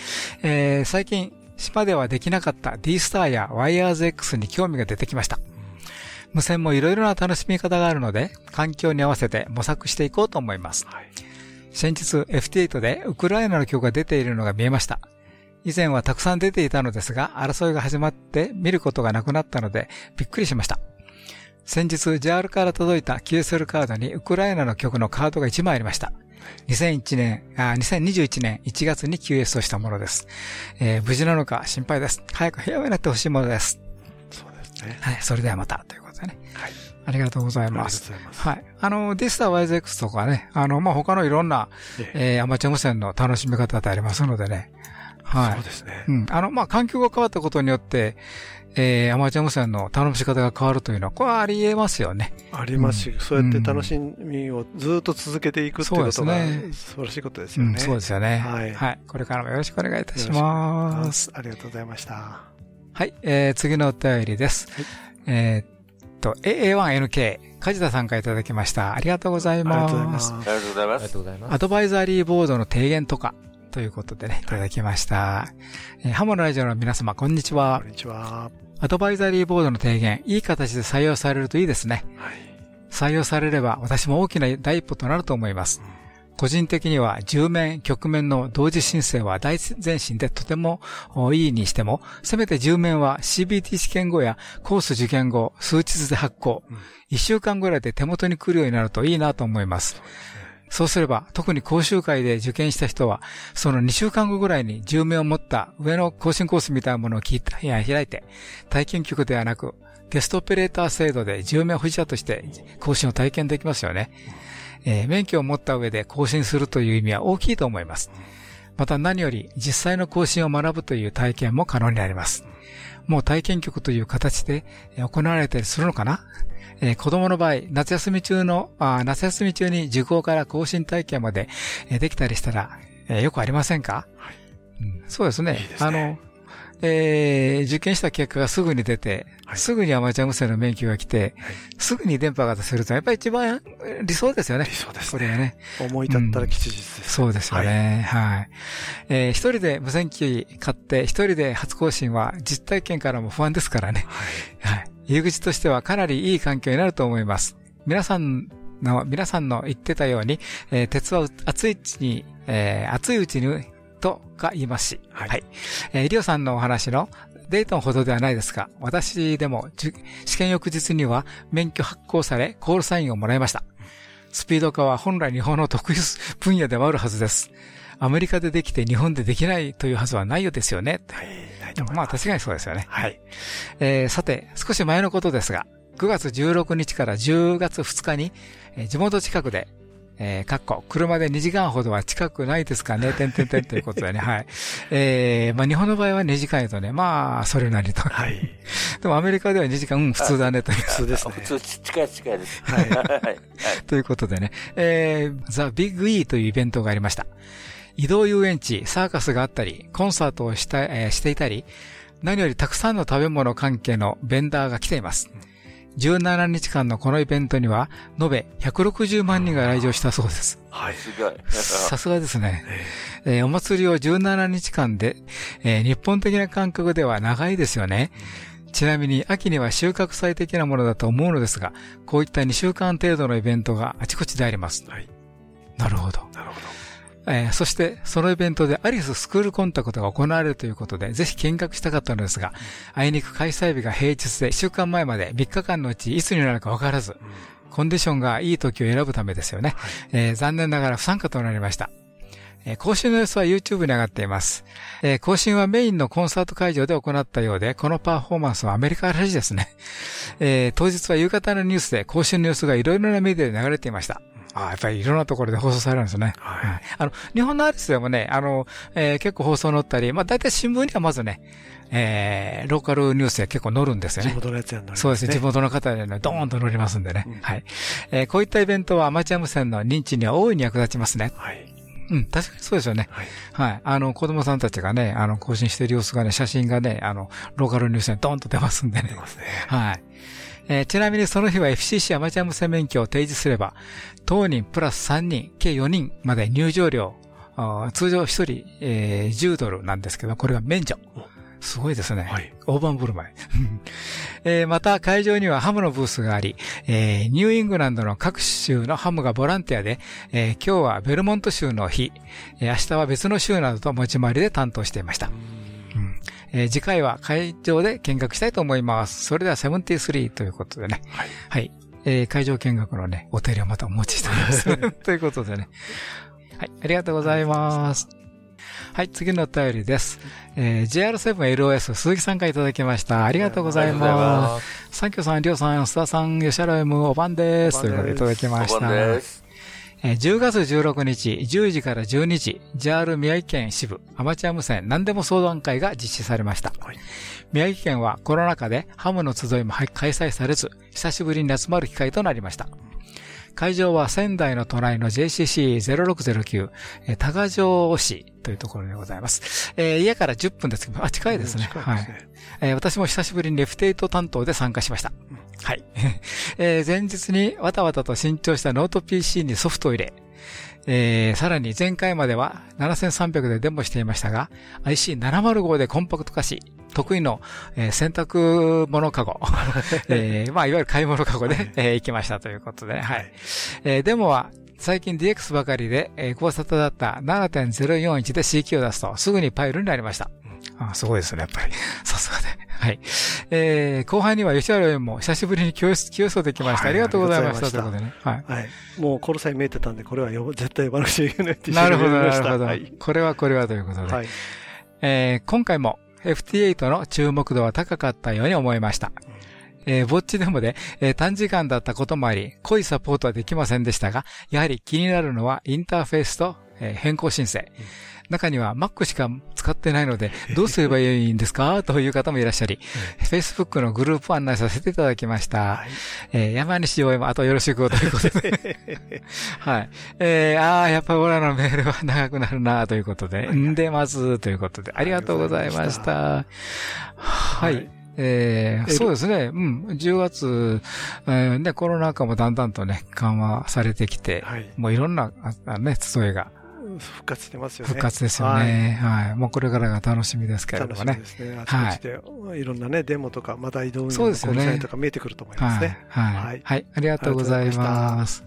えー最近、島ではできなかった D スターやワイヤーズ X に興味が出てきました。無線もいろいろな楽しみ方があるので、環境に合わせて模索していこうと思います。先日 FT8 でウクライナの曲が出ているのが見えました。以前はたくさん出ていたのですが、争いが始まって見ることがなくなったので、びっくりしました。先日 JAL から届いた QSL カードにウクライナの曲のカードが1枚ありました。2001年、あ、2021年1月に QS をしたものです。えー無事なのか心配です。早く平和になってほしいものです。そうですね。はい、それではまたということでね。はい。ありがとうございます。ありがとうございますはい。あの、ディスター YZX とかね、あの、まあ、他のいろんな、えーアマチュア無線の楽しみ方ってありますのでね。はい。そうですね。うん。あの、まあ、環境が変わったことによって、えーアマチュア無線の楽しみ方が変わるというのは、これはあり得ますよね。ありますし、そうやって楽しみをずっと続けていくっていうことがそうですね素晴らしいことですうん、よね。そうですよね。はい。はい。これからもよろしくお願いいたします。ありがとうございました。はい、えー、次のお便りです。えーっと、AA1NK、梶田さんからいただきました。ありがとうございます。ありがとうございます。ありがとうございます。アドバイザリーボードの提言とか、ということでね、いただきました。えーハモのラジオの皆様、こんにちは。こんにちは。アドバイザリーボードの提言、いい形で採用されるといいですね。採用されれば、私も大きな第一歩となると思います。個人的には、10面、局面の同時申請は大前進でとてもおいいにしても、せめて10面は CBT 試験後やコース受験後、数日で発行、1週間ぐらいで手元に来るようになるといいなと思います。そうすれば、特に講習会で受験した人は、その2週間後ぐらいに10面を持った上の更新コースみたいなものを聞いた開いて、体験局ではなく、ゲストオペレーター制度で10名保持者として更新を体験できますよね。えー免許を持った上で更新するという意味は大きいと思います。また何より実際の更新を学ぶという体験も可能になります。もう体験局という形で行われたりするのかな？えー子供の場合、夏休み中の、あー夏休み中に受講から更新体験までえーできたりしたら、えーよくありませんか、うんそうですね。あの、えー受験した結果がすぐに出て、すぐにアマチュア無線の免許が来て、すぐに電波が出せると、やっぱり一番えー理想ですよね。理想です、これがね。思い立ったら吉日です。そうですよね。はい。えー一人で無線機買って、一人で初更新は実体験からも不安ですからね。はい。入り口としてはかなりいい環境になると思います。皆さんの、皆さんの言ってたように、えー鉄は熱いうちに、えー熱いうちに、とか言いますし。はい。えー、リオさんのお話の、デートのほどではないですが、私でも試験翌日には免許発行され、コールサインをもらいました。スピード化は本来日本の得意分野でもあるはずです。アメリカでできて日本でできないというはずはないようですよね。まあ確かにそうですよね。はい。えーさて、少し前のことですが、9月16日から10月2日に、えー地元近くで、えー、かっこ、車で2時間ほどは近くないですかね、てんてんてんということでね、はい。えー、まあ日本の場合は2時間やとね、まあ、それなりと。はい。でもアメリカでは2時間、うん、普通だね、という。普通ですね。普通、近い近いです。はい。はい。ということでね、えー、ザ・ビッグ・イーというイベントがありました。移動遊園地、サーカスがあったり、コンサートをした、えーしていたり、何よりたくさんの食べ物関係のベンダーが来ています。17日間のこのイベントには、延べ160万人が来場したそうです。はい。すごい。さすがですね。えーお祭りを17日間で、えー日本的な感覚では長いですよね。ちなみに秋には収穫祭的なものだと思うのですが、こういった2週間程度のイベントがあちこちであります。なるほど。なるほど。えーそして、そのイベントでアリススクールコンタクトが行われるということで、ぜひ見学したかったのですが、あいにく開催日が平日で1週間前まで3日間のうちいつになるか分からず、コンディションがいい時を選ぶためですよね。えー残念ながら不参加となりました。えー更新の様子は YouTube に上がっています。えー更新はメインのコンサート会場で行ったようで、このパフォーマンスはアメリカらしいですね。えー当日は夕方のニュースで更新の様子がいろいろなメディアで流れていました。ああ、やっぱりいろんなところで放送されるんですね。はい。あの、日本のアリスでもね、あの、えー結構放送載ったり、まあ大体新聞にはまずね、えーローカルニュースで結構載るんですよね。地元のやつやんなりますねそうですね。地元の方でね、ドーンと載りますんでね。はい。えーこういったイベントはアマチュア無線の認知には大いに役立ちますね。はい。うん、確かにそうですよね。はい。あの、子供さんたちがね、あの、更新している様子がね、写真がね、あの、ローカルニュースにドーンと出ますんでね。出ますね。はい。えーちなみにその日は FCC アマチュア無線免許を提示すれば、当人プラス3人、計4人まで入場料、通常1人、えー10ドルなんですけど、これが免除すごいですね。大盤振る舞い。えー、また会場にはハムのブースがあり、えー、ニューイングランドの各州のハムがボランティアで、えー、今日はベルモント州の日、えー、明日は別の州などと持ち回りで担当していました。うんえー、次回は会場で見学したいと思います。それでは73ということでね。はい。はい。えー、会場見学のね、お手入れをまたお持ちしております。ということでね。はい、ありがとうございます。はい、次のお便りです。えー、JR7LOS 鈴木さんからいただきました。ありがとうございます。サンキョさん、リョウさん、須田さん、吉原 M、おばんです。ということでいただきました。えー、10月16日、10時から12時、JR 宮城県支部、アマチュア無線何でも相談会が実施されました。はい、宮城県はコロナ禍でハムの集いも開催されず、久しぶりに集まる機会となりました。会場は仙台の隣の JCC0609、えー、多賀城市というところでございます。えー、家から10分ですけど、あ、近いですね。うん、はい。えー、私も久しぶりに FT8 担当で参加しました。うん、はい。えー、前日にわたわたと新調したノート PC にソフトを入れ、えー、さらに前回までは7300でデモしていましたが、IC705 でコンパクト化し、得意の、えー、洗濯物かご、えー、まあ、いわゆる買い物かごで、えー、行きましたということで、はい。えー、デモは、最近 DX ばかりで、えー、ご無沙汰だった7.041で CQ を出すと、すぐにパイルになりました。うん、あすごいですね、やっぱり。さすがで。はい。えー、後半には吉原園も久しぶりに教室、教室できました。ありがとうございました。ということでね。はい。はい。もうコロサイ見えてたんで、これは絶対呼ばなくちゃいけないってなるほど、なるほど。はい、これはこれはということで。はい。えー、今回も FT8 の注目度は高かったように思いました。えー、ぼっちでもで、えー、短時間だったこともあり、濃いサポートはできませんでしたが、やはり気になるのはインターフェースと、えー、変更申請。うん中には Mac しか使ってないので、どうすればいいんですか？という方もいらっしゃり、Facebook のグループ案内させていただきました。はい、えー、山西応援もあとよろしくということで。はい。えー、ああ、やっぱり俺らのメールは長くなるなということで、んでますということで、ありがとうございました。はい。えー、そうですね。うん。10月、えー、ね、コロナ禍もだんだんとね、緩和されてきて、はい、もういろんな、ね、集いが復活してますよね。復活ですよね。はい。はい、もうこれからが楽しみですけれどもね。楽しみですね。あちこちで、はい、いろんなね、デモとか、また移動のコンサイとか見えてくると思いますね。はい。はい。はい、ありがとうございます。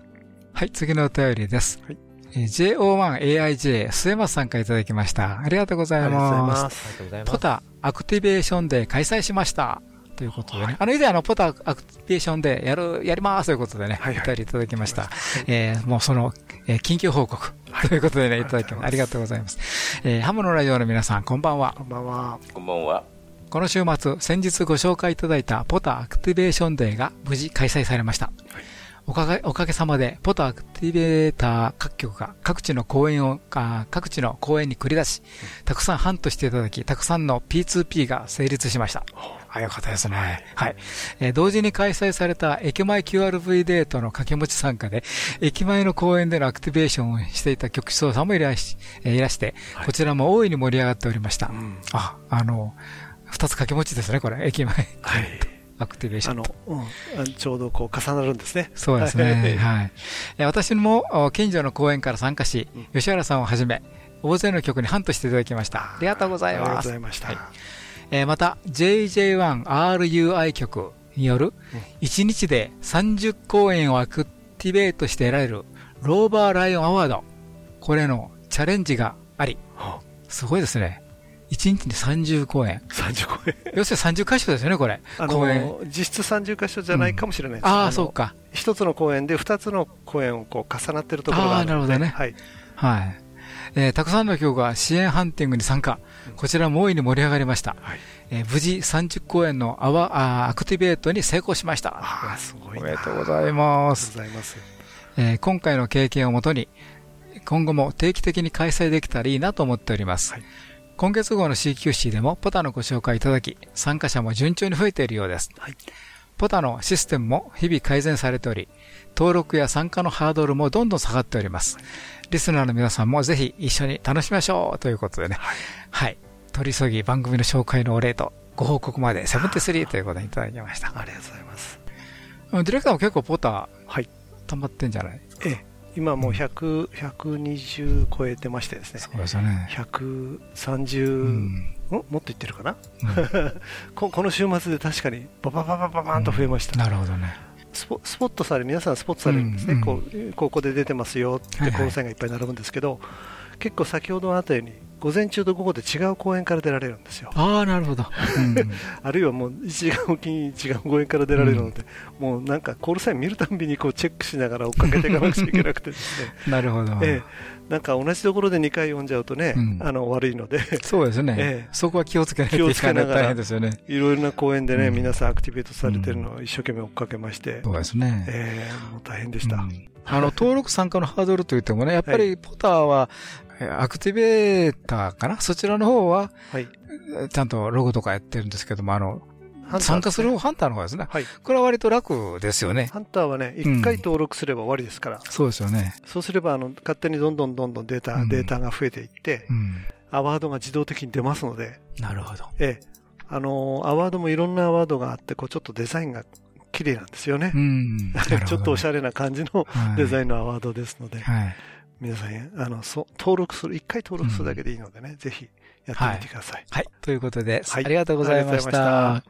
はい、次のお便りです。はい。JO1AIJ 末松さんからいただきました。ありがとうございます。ありがとうございます。ポタアクティベーションで開催しました。ということでね。はい、あの、以前あの、 POTA アクティベーションデーやる、やりますということでね、はいはい、お便りいただきました。えー、もうその、えー、緊急報告。ということでね、いただきます。ありがとうございます。えー、ハムのラジオの皆さん、こんばんは。こんばんは。こんばんは。この週末、先日ご紹介いただいた POTA アクティベーションデーが無事開催されました。はいおかげ、おかげさまで、 POTA アクティベーター各局が各地の公園を、各地の公園に繰り出し、たくさんハントしていただき、たくさんの P2P が成立しました。あ、よかったですね。はい。えー、同時に開催された駅前 QRV デートの掛け持ち参加で、駅前の公園でのアクティベーションをしていた局長さんもいらし、えー、いらして、はい、こちらも大いに盛り上がっておりました。うん、あ、あの、二つ掛け持ちですね、これ、駅前。はい。アクティベーション。あの、うん、ちょうどこう重なるんですね。そうですね。はい。私も近所の公園から参加し、吉原さんをはじめ、大勢の曲にハントしていただきました。ありがとうございます。ありがとうございました。はいえー、また JJ1RUI 局による1日で30公演をアクティベートして得られるローバーライオンアワードこれのチャレンジがあり、すごいですね。1日で30公演。30公演。要するに30箇所ですよね、これ。あのー、実質30箇所じゃないかもしれないです、うん、ああ、そうか。一つの公演で2つの公演をこう重なってるところがあるので。ああ、なるほどね。はい。はい。えー、たくさんの曲が支援ハンティングに参加。こちらも大いに盛り上がりました。はい、えー、無事30公演のアワあアクティベートに成功しました。あすごいおめでとうございます。ありがとうございます。えー、今回の経験をもとに、今後も定期的に開催できたらいいなと思っております。はい、今月号の CQC でもポタのご紹介いただき、参加者も順調に増えているようです。はい、ポタのシステムも日々改善されており、登録や参加のハードルもどんどん下がっております。リスナーの皆さんもぜひ一緒に楽しみましょうということでね。はい。はい。取り急ぎ番組の紹介のお礼とご報告まで73ということでいただきました。ありがとうございます。ディレクターも結構ポター、はい。溜まってんじゃない？ええ。今もう100、120超えてましてですね。そうですね。130、んもっといってるかな、ここの週末で確かにババババババンと増えました。なるほどね。スポスポットされ皆さんスポットされるんですね、うんこうここで出てますよってコールサインがいっぱい並ぶんですけど、結構先ほどあったように午前中と午後で違う公園から出られるんですよ。ああ、なるほど。あるいはもう1時間おきに違う公園から出られるので、もうなんかコールサイン見るたんびにこうチェックしながら追っかけていかなくちゃいけなくてですね。なるほど。ええ、なんか同じところで2回読んじゃうとね、あの悪いので、そうですね、ええ、そこは気をつけないと気をいけない大変ですよね。いろいろな公園でね、皆さんアクティベートされてるのを一生懸命追っかけまして、そうですね。ええ、もう大変でした。あの、登録参加のハードルといってもね、やっぱりポターは、アクティベーターかな？そちらの方は、ちゃんとログとかやってるんですけども、あの、参加するハンターの方ですね。これは割と楽ですよね。ハンターはね、一回登録すれば終わりですから。そうですよね。そうすれば、あの、勝手にどんどんどんどんデータ、データが増えていって、アワードが自動的に出ますので。なるほど。ええ。あの、アワードもいろんなアワードがあって、こう、ちょっとデザインが綺麗なんですよね。ちょっとおしゃれな感じのデザインのアワードですので。皆さん、あの、そ登録する、一回登録するだけでいいのでね、ぜひやってみてください。はい。ということで、ありがとうございました。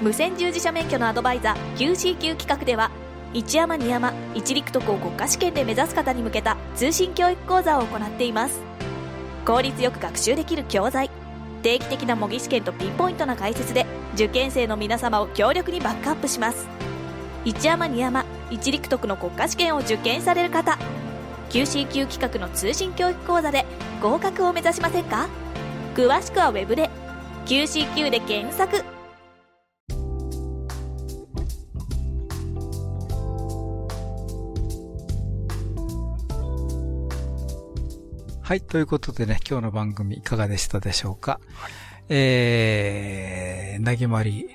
無線従事者免許のアドバイザー QCQ 企画では一山二山一陸徳を国家試験で目指す方に向けた通信教育講座を行っています。効率よく学習できる教材定期的な模擬試験とピンポイントな解説で受験生の皆様を強力にバックアップします。一山二山一陸徳の国家試験を受験される方 QCQ 企画の通信教育講座で合格を目指しませんか？詳しくはウェブで QCQ で検索。はい。ということでね、今日の番組いかがでしたでしょうか？はい、えー、なぎまり、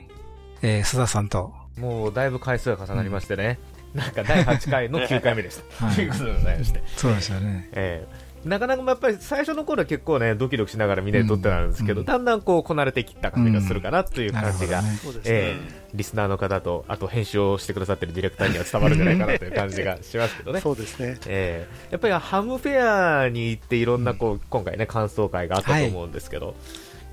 えー、須田さんと。もうだいぶ回数が重なりましてね。うん、なんか第8回の9回目でした。ということでございまして。そうですよね。えーなかなかやっぱり最初の頃は結構ね、ドキドキしながらみんなで撮ってたんですけど、うん、だんだんこう、こなれてきた感じがするかなという感じが、うんね、えー、リスナーの方と、あと編集をしてくださってるディレクターには伝わるんじゃないかなという感じがしますけどね。そうですね。えー、やっぱりハムフェアに行っていろんなこう、今回ね、感想会があったと思うんですけど、はい。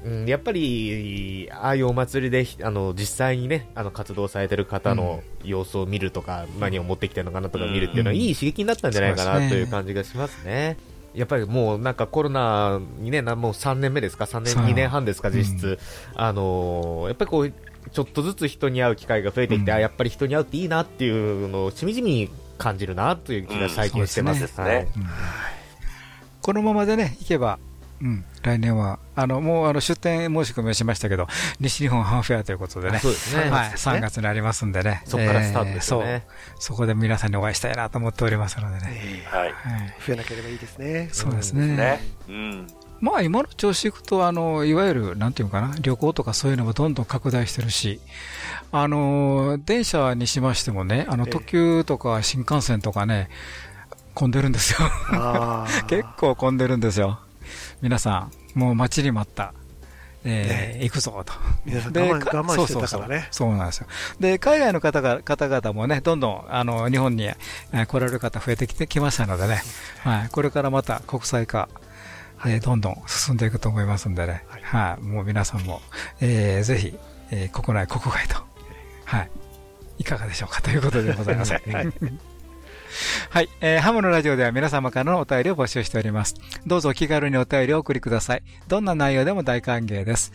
うん、やっぱり、ああいうお祭りで、あの、実際にね、あの、活動されてる方の様子を見るとか、うん、何を持ってきてるのかなとか見るっていうのは、いい刺激になったんじゃないかなという感じがしますね。やっぱりもうなんかコロナにね、もう3年目ですか、3年、2年半ですか、実質。うん、あのー、やっぱりこう、ちょっとずつ人に会う機会が増えてきて、うん、あやっぱり人に会うっていいなっていうのをしみじみ感じるなという気が最近してます。うん、ね、このままでね、いけば、うん、来年は、あの、もう、あの、出店申し込みをしましたけど、西日本ハンフェアということでね。そうですね。はい、3月にありますんでね。そこからスタートですね、えー、そう。そこで皆さんにお会いしたいなと思っておりますのでね。はい。増えなければいいですね。そうですね。うん。まあ、今の調子いくと、あの、いわゆる、なんていうかな、旅行とかそういうのもどんどん拡大してるし、あの、電車にしましてもね、あの、特急とか新幹線とかね、混んでるんですよ。結構混んでるんですよ。皆さん、もう待ちに待った、えー、ね、行くぞと。皆さん我慢我慢してたからね。そうなんですよ。で、海外の方が方々もね、どんどん、あの、日本に、えー、来られる方増えてきてきましたのでね、はい、これからまた国際化、えー、どんどん進んでいくと思いますんでね、はい、はい、もう皆さんも、えー、ぜひ、えー、国内、国外と、はい、いかがでしょうかということでございます。はいはい、えー、ハムのラジオでは皆様からのお便りを募集しております。どうぞお気軽にお便りをお送りください。どんな内容でも大歓迎です。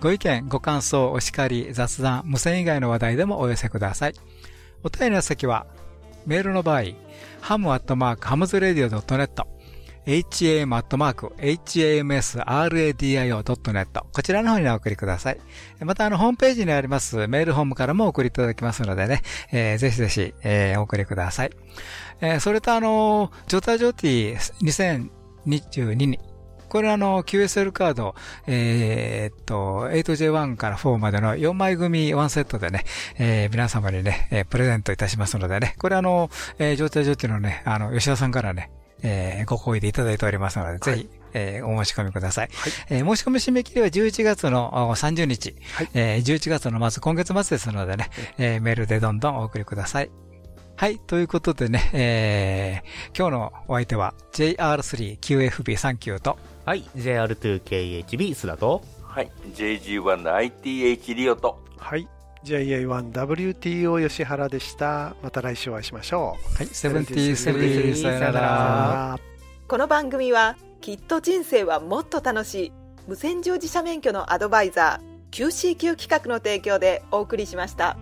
ご意見、ご感想、お叱り、雑談、無線以外の話題でもお寄せください。お便りの先は、メールの場合、ハムアットマークハムズラディオ .net、ham アットマーク hamsradio.net こちらの方にお送りください。またあのホームページにありますメールホームからもお送りいただきますのでね、えー、ぜひぜひ、えー、お送りください。えー、それとあの、ジョタジョティ2022にこれあの、QSL カード、えー、っと、8J1 から4までの4枚組1セットでね、えー、皆様にね、えー、プレゼントいたしますのでね、これあの、えー、ジョタジョティのね、あの、吉田さんからね、えー、ご好意でいただいておりますので、ぜひ、えー、お申し込みください。はい、えー、申し込み締め切りは11月の30日、はい、えー、11月の末、今月末ですのでね、えー、メールでどんどんお送りください。はい、ということでね、えー、今日のお相手は JR3QFB39 と、はい、JR2KHB 須田と、はい、JG1ITH リオと、はい、JA1WTO 吉原でした。また来週お会いしましょう。はい、セブンティーセブンさよなら。この番組は、きっと人生はもっと楽しい、無線乗自社免許のアドバイザー、QCQ 企画の提供でお送りしました。